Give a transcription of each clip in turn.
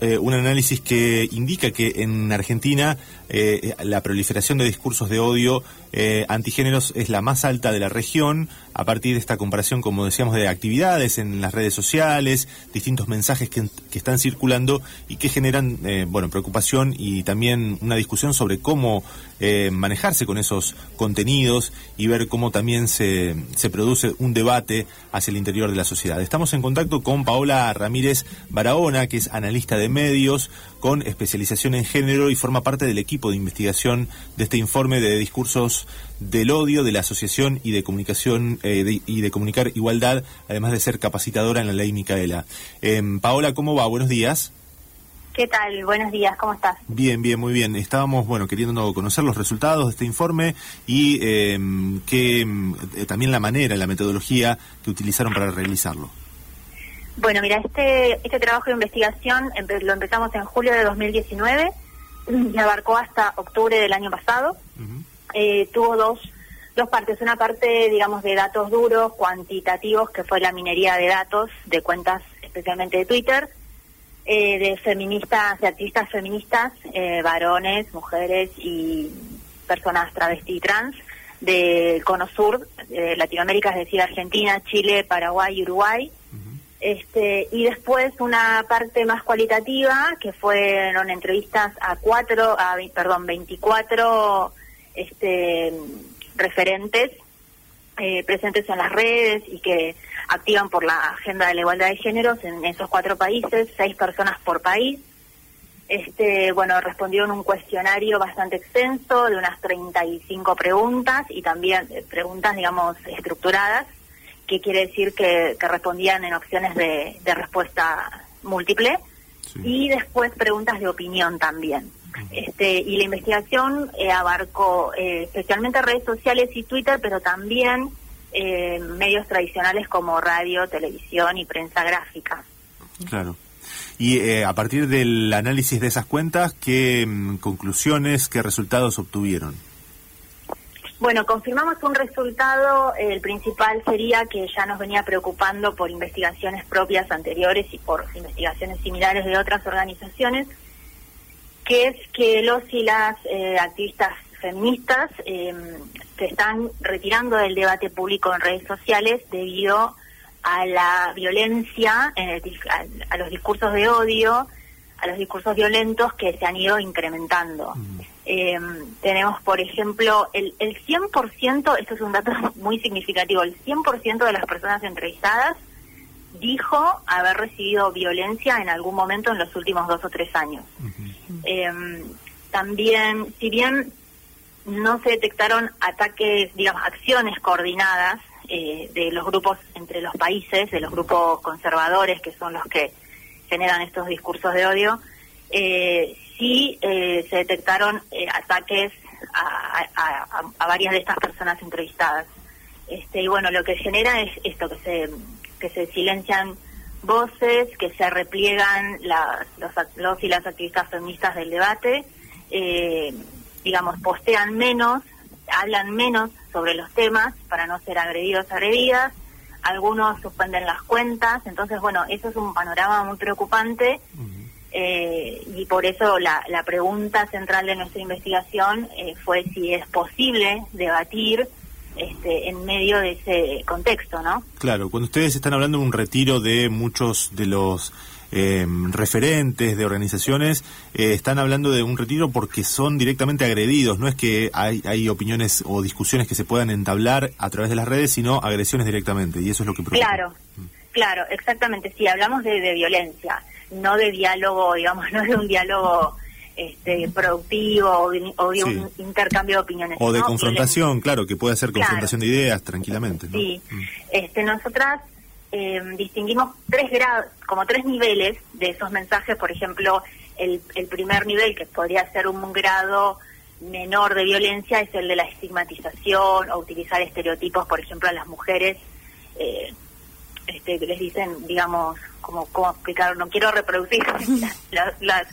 Eh, un análisis que indica que en Argentina eh, la proliferación de discursos de odio eh, antigéneros es la más alta de la región, a partir de esta comparación, como decíamos, de actividades en las redes sociales, distintos mensajes que, están circulando y que generan, bueno, preocupación y también una discusión sobre cómo manejarse con esos contenidos y ver cómo también se, se produce un debate hacia el interior de la sociedad. Estamos en contacto con Paola Ramírez Barahona, que es analista de medios con especialización en género y forma parte del equipo de investigación de este informe de discursos del odio de la Asociación y de Comunicación eh, y de Comunicar Igualdad, además de ser capacitadora en la ley Micaela. Em, Paola, ¿cómo va? Buenos días. ¿Qué tal? Buenos días, ¿cómo estás? Bien, bien, muy bien. Estábamos, bueno, queriendo conocer los resultados de este informe y em, que em, también la manera, la metodología que utilizaron para realizarlo. Bueno, mira, este, este trabajo de investigación lo empezamos en julio de 2019 y abarcó hasta octubre del año pasado. Eh, tuvo dos, dos partes. Una parte, digamos, de datos duros, cuantitativos, que fue la minería de datos de cuentas especialmente de Twitter, eh, de feministas, de activistas feministas, eh, varones, mujeres y personas travesti y trans del Cono Sur, de Latinoamérica, es decir, Argentina, Chile, Paraguay y Uruguay. Este, y después una parte más cualitativa, que fueron entrevistas a cuatro, a, perdón, 24 este, referentes eh, presentes en las redes y que activan por la agenda de la igualdad de géneros en esos cuatro países, seis personas por país. Este, bueno, respondieron un cuestionario bastante extenso de unas 35 preguntas y también eh, preguntas, digamos, estructuradas que quiere decir que, respondían en opciones de, respuesta múltiple, y después preguntas de opinión también. Este, y la investigación eh, abarcó eh, especialmente redes sociales y Twitter, pero también eh, medios tradicionales como radio, televisión y prensa gráfica. Claro. Y a partir del análisis de esas cuentas, ¿qué mm, conclusiones, qué resultados obtuvieron? Bueno, confirmamos un resultado, el principal sería que ya nos venía preocupando por investigaciones propias anteriores y por investigaciones similares de otras organizaciones, que es que los y las eh, activistas feministas eh, se están retirando del debate público en redes sociales debido a la violencia, a, los discursos de odio, a los discursos violentos que se han ido incrementando. Eh, tenemos, por ejemplo, el, el 100%, esto es un dato muy significativo, el 100% de las personas entrevistadas dijo haber recibido violencia en algún momento en los últimos dos o tres años. Eh, también, si bien no se detectaron ataques, digamos, acciones coordinadas eh, de los grupos entre los países, de los grupos conservadores, que son los que generan estos discursos de odio, eh, sí eh, se detectaron eh, ataques a, varias de estas personas entrevistadas. Este, y bueno, lo que genera es esto, que se, que se silencian voces, que se repliegan los, los y las activistas feministas del debate, eh, digamos, postean menos, hablan menos sobre los temas para no ser agredidos, agredidas, algunos suspenden las cuentas, entonces bueno, eso es un panorama muy preocupante. Eh, y por eso la, la, pregunta central de nuestra investigación eh, fue si es posible debatir este, en medio de ese contexto, ¿no? Claro, cuando ustedes están hablando de un retiro de muchos de los eh, referentes de organizaciones, están hablando de un retiro porque son directamente agredidos, no es que hay, hay opiniones o discusiones que se puedan entablar a través de las redes, sino agresiones directamente, y eso es lo que preocupa. Claro, mm. claro, exactamente, sí, hablamos de, de violencia no de diálogo, digamos, no de un diálogo este, productivo o de, un intercambio de opiniones. O de confrontación, claro, que puede ser confrontación de ideas tranquilamente. Sí, mm. este, nosotras eh, distinguimos tres grados, como tres niveles de esos mensajes, por ejemplo, el, el primer nivel, que podría ser un grado menor de violencia, es el de la estigmatización o utilizar estereotipos, por ejemplo, a las mujeres. Eh, este, que les dicen, digamos, como cómo explicar, no quiero reproducir las, las,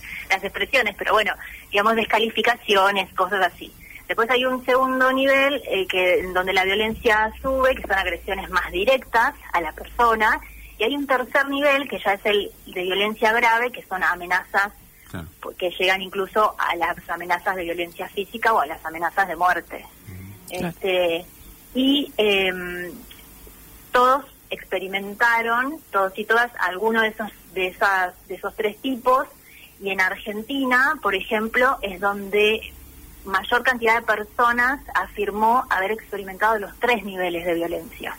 expresiones, pero bueno, digamos descalificaciones, cosas así. Después hay un segundo nivel eh, que donde la violencia sube, que son agresiones más directas a la persona, Y hay un tercer nivel que ya es el de violencia grave, que son amenazas que llegan incluso a las amenazas de violencia física o a las amenazas de muerte. Este, y em, todos experimentaron, todos y todas, alguno de esos, de, esas, de esos tres tipos, y en Argentina, por ejemplo, es donde mayor cantidad de personas afirmó haber experimentado los tres niveles de violencia.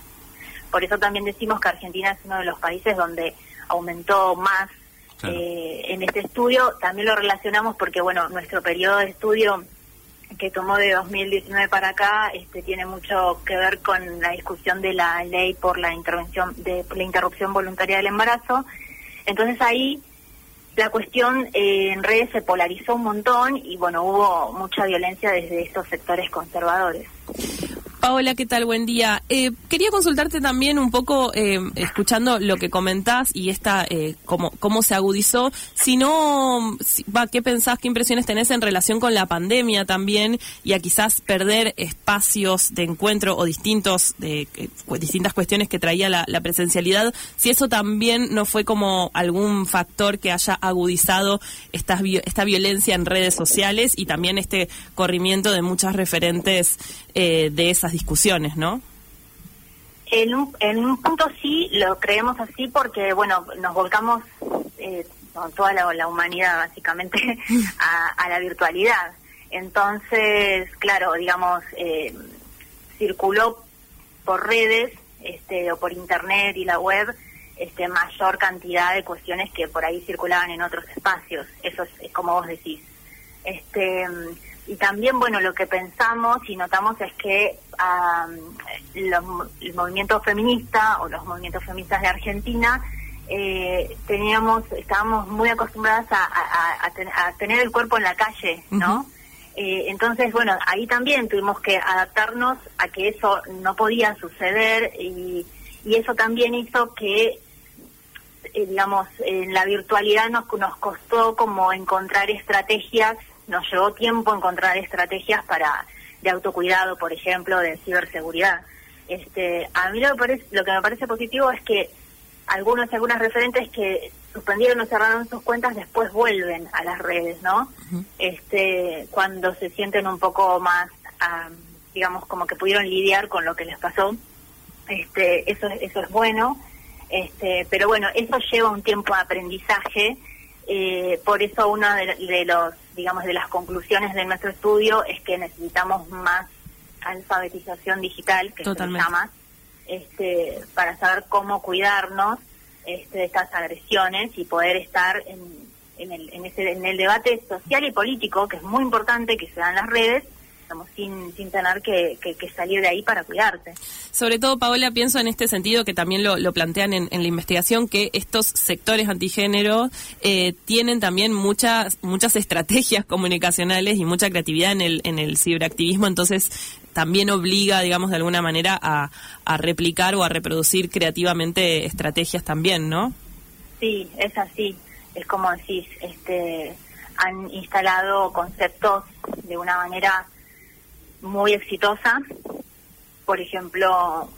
Por eso también decimos que Argentina es uno de los países donde aumentó más eh, en este estudio. También lo relacionamos porque, bueno, nuestro periodo de estudio que tomó de 2019 para acá este, tiene mucho que ver con la discusión de la ley por la intervención de la interrupción voluntaria del embarazo. Entonces ahí la cuestión eh, en redes se polarizó un montón y bueno, hubo mucha violencia desde estos sectores conservadores. Paola, ¿qué tal? Buen día. Eh, quería consultarte también un poco, eh, escuchando lo que comentás y esta, eh, cómo, se agudizó, si no, va, ¿qué pensás, qué impresiones tenés en relación con la pandemia también y a quizás perder espacios de encuentro o distintos, de, distintas cuestiones que traía la, presencialidad? Si eso también no fue como algún factor que haya agudizado esta, esta violencia en redes sociales y también este corrimiento de muchas referentes de esas discusiones, ¿no? En un, en un punto sí, lo creemos así porque, bueno, nos volcamos, eh, toda la, humanidad básicamente, a, la virtualidad. Entonces, claro, digamos, eh, circuló por redes este, o por internet y la web este, mayor cantidad de cuestiones que por ahí circulaban en otros espacios. Eso es como vos decís. Este, y también, bueno, lo que pensamos y notamos es que el movimiento feminista o los movimientos feministas de Argentina eh, teníamos, estábamos muy acostumbradas a, tener el cuerpo en la calle, ¿no? Eh, entonces, bueno, ahí también tuvimos que adaptarnos a que eso no podía suceder y, y eso también hizo que, eh, digamos, en la virtualidad nos, nos costó como encontrar estrategias nos llevó tiempo encontrar estrategias para de autocuidado, por ejemplo, de ciberseguridad. Este, a mí lo que, parece, lo que me parece positivo es que algunos algunas referentes que suspendieron o cerraron sus cuentas después vuelven a las redes, ¿no? Este, cuando se sienten un poco más, digamos, como que pudieron lidiar con lo que les pasó. Este, eso eso es bueno. Este, pero bueno, eso lleva un tiempo de aprendizaje. Eh, por eso uno de los digamos, de las conclusiones de nuestro estudio es que necesitamos más alfabetización digital, que Totalmente. se llama, este, para saber cómo cuidarnos este, de estas agresiones y poder estar en, en, el, en, ese, en el debate social y político, que es muy importante que se dan las redes, sin, sin tener que, salir de ahí para cuidarte. Sobre todo, Paola, pienso en este sentido que también lo, plantean en, la investigación, que estos sectores antigénero eh, tienen también muchas, muchas estrategias comunicacionales y mucha creatividad en el, en el ciberactivismo, entonces también obliga, digamos, de alguna manera a, a replicar o a reproducir creativamente estrategias también, ¿no? Sí, es así. Es como decís, este, han instalado conceptos de una manera muy exitosa, por ejemplo,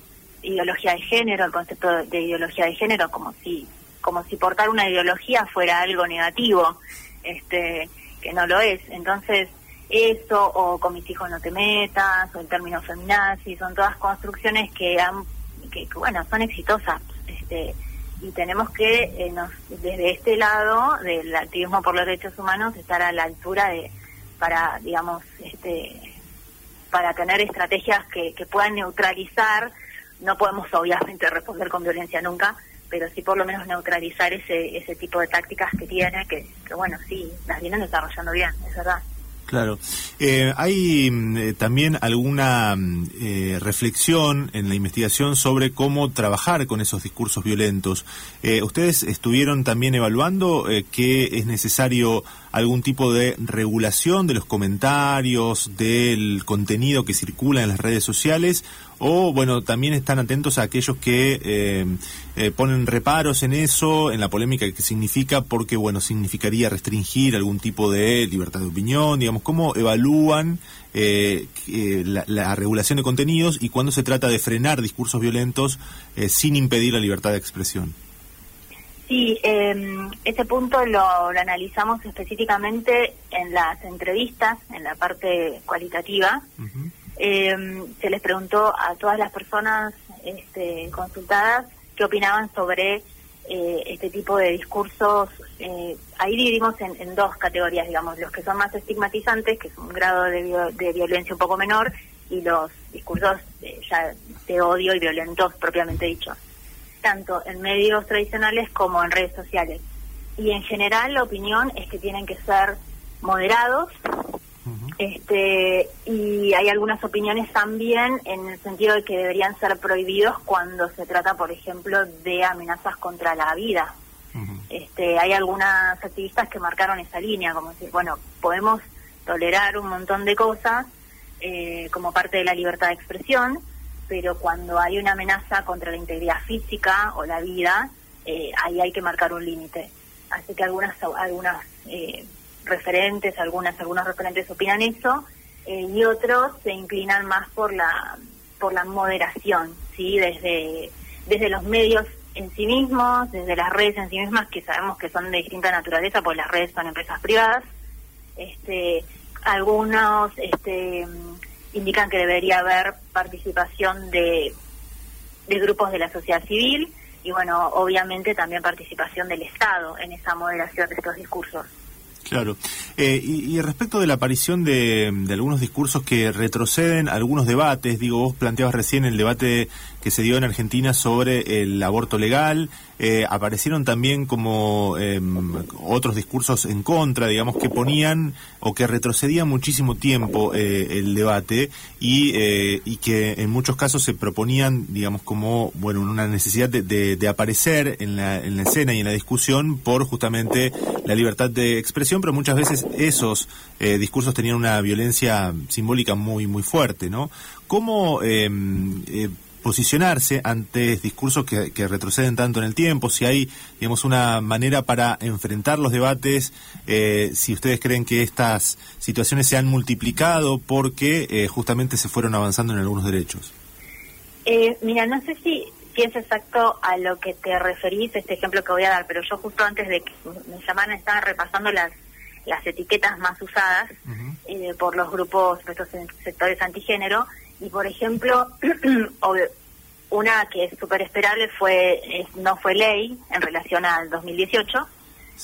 ideología de género, el concepto de ideología de género, como si, como si portar una ideología fuera algo negativo, este, que no lo es. Entonces, eso, o con mis hijos no te metas, o el término feminazi, son todas construcciones que han, que, bueno, son exitosas, este, y tenemos que, eh, nos, desde este lado del activismo por los derechos humanos, estar a la altura de, para, digamos, este, para tener estrategias que, puedan neutralizar, no podemos obviamente responder con violencia nunca, pero sí por lo menos neutralizar ese, ese tipo de tácticas que tiene, que, que bueno, sí, las vienen desarrollando bien, es verdad. Claro. Eh, ¿Hay mm, eh, también alguna mm, eh, reflexión en la investigación sobre cómo trabajar con esos discursos violentos? ¿Ustedes estuvieron también evaluando que es necesario algún tipo de regulación de los comentarios, del contenido que circula en las redes sociales? o bueno, también están atentos a aquellos que eh, eh, ponen reparos en eso, en la polémica que significa, porque bueno, significaría restringir algún tipo de libertad de opinión, digamos, cómo evalúan eh, la, regulación de contenidos y cuando se trata de frenar discursos violentos sin impedir la libertad de expresión. Sí, eh, ese punto lo, analizamos específicamente en las entrevistas, en la parte cualitativa. Em, se les preguntó a todas las personas este, consultadas qué opinaban sobre eh, este tipo de discursos. Eh, ahí dividimos en, dos categorías, digamos, los que son más estigmatizantes, que es un grado de, de violencia un poco menor, y los discursos eh, ya de odio y violentos propiamente dichos tanto en medios tradicionales como en redes sociales. Y en general la opinión es que tienen que ser moderados, este, y hay algunas opiniones también en el sentido de que deberían ser prohibidos cuando se trata, por ejemplo, de amenazas contra la vida. este, hay algunas activistas que marcaron esa línea, como decir, bueno, podemos tolerar un montón de cosas eh, como parte de la libertad de expresión, pero cuando hay una amenaza contra la integridad física o la vida, eh, ahí hay que marcar un límite. Así que algunas algunas eh, referentes, algunas algunos referentes opinan eso eh, y otros se inclinan más por la por la moderación, sí, desde desde los medios en sí mismos, desde las redes en sí mismas que sabemos que son de distinta naturaleza, porque las redes son empresas privadas. Este, algunos este indican que debería haber participación de, de grupos de la sociedad civil y bueno, obviamente también participación del Estado en esa moderación de estos discursos. Claro. Eh, y, respecto de la aparición de, de, algunos discursos que retroceden algunos debates, digo, vos planteabas recién el debate que se dio en Argentina sobre el aborto legal, eh, aparecieron también como em, otros discursos en contra, digamos, que ponían o que retrocedían muchísimo tiempo eh, el debate y, eh, y que en muchos casos se proponían, digamos, como, bueno, una necesidad de, de, aparecer en la, en la escena y en la discusión por justamente la libertad de expresión, pero muchas veces esos discursos tenían una violencia simbólica muy, muy fuerte, ¿no? ¿Cómo em, posicionarse ante discursos que, retroceden tanto en el tiempo, si hay, digamos, una manera para enfrentar los debates, eh, si ustedes creen que estas situaciones se han multiplicado porque eh, justamente se fueron avanzando en algunos derechos. Eh, mira, no sé si, si es exacto a lo que te referís, este ejemplo que voy a dar, pero yo justo antes de que me llamaran estaba repasando las las etiquetas más usadas por los grupos, por estos sectores antigénero, y por ejemplo, una que es súper esperable fue no fue ley en relación al 2018,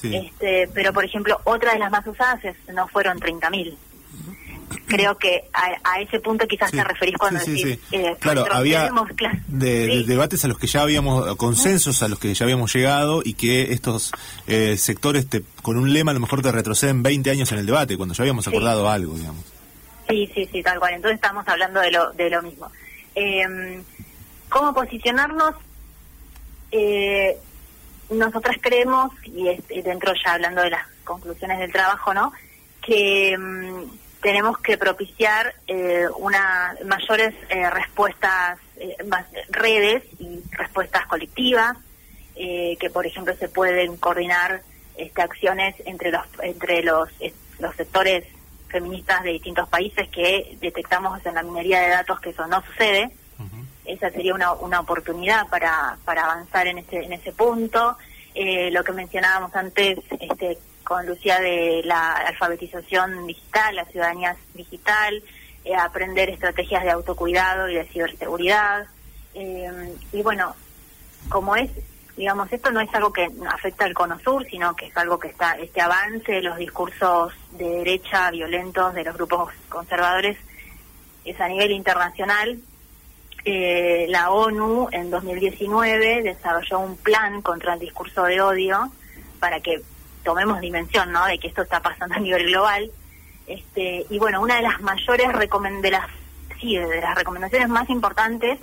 este, pero por ejemplo, otra de las más usadas no fueron 30.000. Creo que a, ese punto quizás te referís cuando decís... Eh, claro, había de, debates a los que ya habíamos, consensos a los que ya habíamos llegado y que estos eh, sectores te, con un lema a lo mejor te retroceden 20 años en el debate, cuando ya habíamos acordado algo, digamos. Sí, sí, sí, tal cual. Entonces estamos hablando de lo, de lo mismo. Eh, ¿Cómo posicionarnos? Eh, nosotras creemos, y, dentro ya hablando de las conclusiones del trabajo, ¿no? Que mm, tenemos que propiciar eh, una mayores eh, respuestas, eh, más redes y respuestas colectivas, que por ejemplo se pueden coordinar este, acciones entre los entre los, los sectores feministas de distintos países que detectamos en la minería de datos que eso no sucede. Esa sería una, una oportunidad para, para avanzar en ese, en ese punto. Eh, lo que mencionábamos antes este, con Lucía de la alfabetización digital, la ciudadanía digital, eh, aprender estrategias de autocuidado y de ciberseguridad. Eh, y bueno, como es digamos, esto no es algo que afecta al Cono Sur, sino que es algo que está, este avance de los discursos de derecha violentos de los grupos conservadores es a nivel internacional. Eh, la ONU en 2019 desarrolló un plan contra el discurso de odio para que tomemos dimensión, ¿no? De que esto está pasando a nivel global. Este, y bueno, una de las mayores recomendaciones, sí, de las recomendaciones más importantes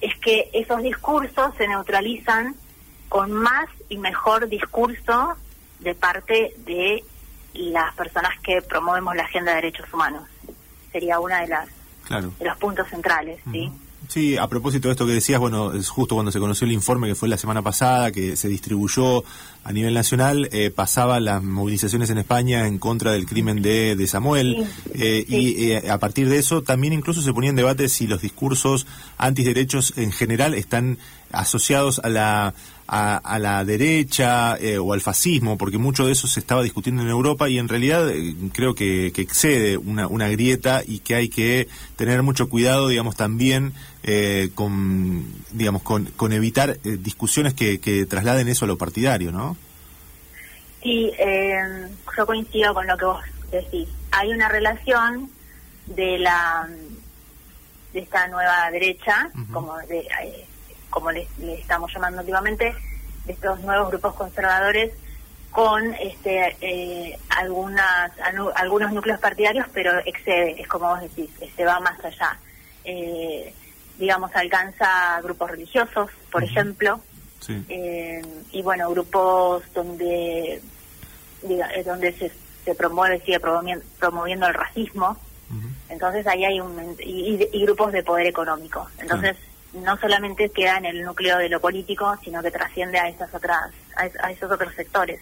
es que esos discursos se neutralizan con más y mejor discurso de parte de las personas que promovemos la agenda de derechos humanos. Sería una de las de los puntos centrales, ¿sí? Sí, a propósito de esto que decías, bueno, es justo cuando se conoció el informe que fue la semana pasada, que se distribuyó a nivel nacional, eh, pasaba las movilizaciones en España en contra del crimen de, de Samuel, eh, y eh, a partir de eso también incluso se ponía en debate si los discursos antiderechos en general están asociados a la a, la derecha eh, o al fascismo, porque mucho de eso se estaba discutiendo en Europa y en realidad eh, creo que, excede una, una, grieta y que hay que tener mucho cuidado, digamos, también eh, con, digamos, con, con evitar discusiones que, que, trasladen eso a lo partidario, ¿no? Sí, yo coincido con lo que vos decís. Hay una relación de la de esta nueva derecha, como de, como le, estamos llamando últimamente, de estos nuevos grupos conservadores con este eh, algunas algunos núcleos partidarios, pero excede, es como vos decís, este va más allá. Eh, digamos, alcanza grupos religiosos, por ejemplo, eh, y bueno, grupos donde donde se, se promueve, sigue promoviendo, promoviendo el racismo, entonces ahí hay un y, grupos de poder económico. Entonces no solamente queda en el núcleo de lo político, sino que trasciende a esas otras a, esos otros sectores.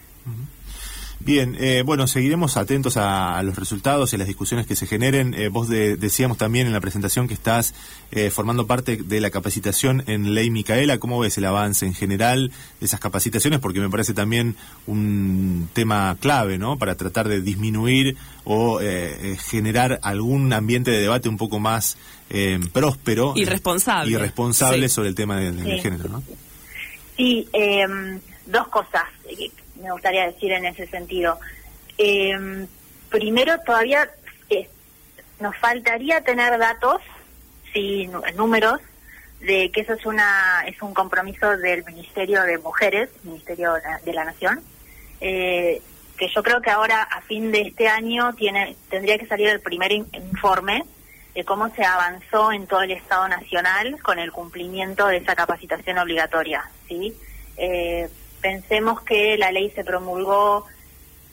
Bien, eh, bueno, seguiremos atentos a, los resultados y a las discusiones que se generen. Eh, vos decíamos también en la presentación que estás eh, formando parte de la capacitación en Ley Micaela. ¿Cómo ves el avance en general de esas capacitaciones? Porque me parece también un tema clave, ¿no? Para tratar de disminuir o generar algún ambiente de debate un poco más próspero y responsable, y responsable sobre el tema del, género, ¿no? Sí, em, dos cosas me gustaría decir en ese sentido. Eh, primero, todavía eh, nos faltaría tener datos, sí, números, de que eso es una es un compromiso del Ministerio de Mujeres, Ministerio de la Nación, eh, que yo creo que ahora a fin de este año tiene tendría que salir el primer informe de cómo se avanzó en todo el Estado Nacional con el cumplimiento de esa capacitación obligatoria, sí. Eh, Pensemos que la ley se promulgó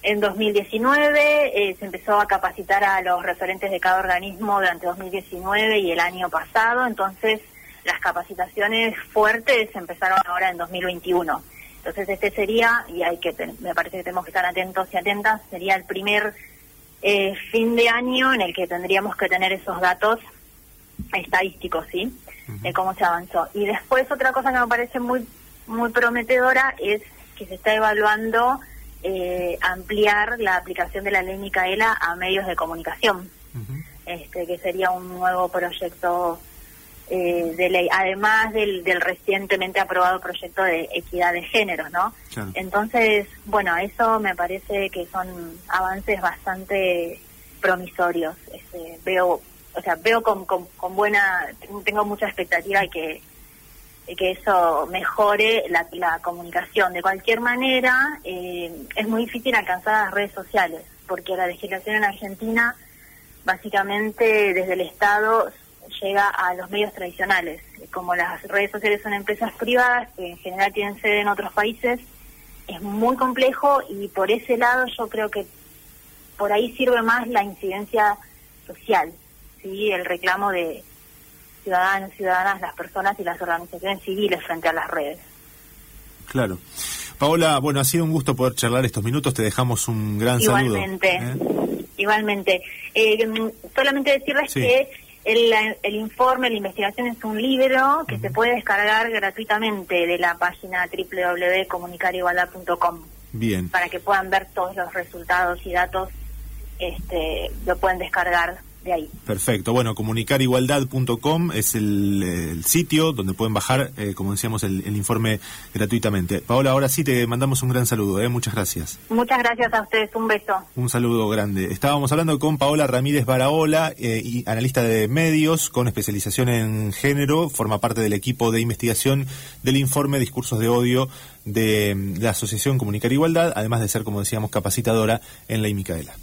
en 2019, eh, se empezó a capacitar a los referentes de cada organismo durante 2019 y el año pasado, entonces las capacitaciones fuertes empezaron ahora en 2021. Entonces este sería, y hay que, me parece que tenemos que estar atentos y atentas, sería el primer eh, fin de año en el que tendríamos que tener esos datos estadísticos, ¿sí? De cómo se avanzó. Y después otra cosa que me parece muy muy prometedora es que se está evaluando eh, ampliar la aplicación de la ley Micaela a medios de comunicación, este que sería un nuevo proyecto eh, de ley, además del, del, recientemente aprobado proyecto de equidad de género, ¿no? Entonces, bueno, eso me parece que son avances bastante promisorios. Este, veo, o sea, veo con, con, con buena, tengo mucha expectativa y que que eso mejore la, comunicación. De cualquier manera, eh, es muy difícil alcanzar las redes sociales, porque la legislación en Argentina, básicamente desde el Estado, llega a los medios tradicionales. Como las redes sociales son empresas privadas, que en general tienen sede en otros países, es muy complejo y por ese lado yo creo que por ahí sirve más la incidencia social, ¿sí? el reclamo de, ciudadanos, ciudadanas, las personas y las organizaciones civiles frente a las redes. Claro. Paola, bueno, ha sido un gusto poder charlar estos minutos, te dejamos un gran saludo. Igualmente, ¿eh? igualmente. Eh, solamente decirles que el, el, informe, la investigación es un libro que se puede descargar gratuitamente de la página www.comunicarigualdad.com. Bien. Para que puedan ver todos los resultados y datos, este, lo pueden descargar ahí. Perfecto. Bueno, comunicarigualdad.com es el, sitio donde pueden bajar, eh, como decíamos, el, informe gratuitamente. Paola, ahora sí te mandamos un gran saludo. ¿eh? Muchas gracias. Muchas gracias a ustedes. Un beso. Un saludo grande. Estábamos hablando con Paola Ramírez Baraola, eh, y analista de medios con especialización en género. Forma parte del equipo de investigación del informe Discursos de Odio de, de la Asociación Comunicar Igualdad, además de ser, como decíamos, capacitadora en Ley Micaela.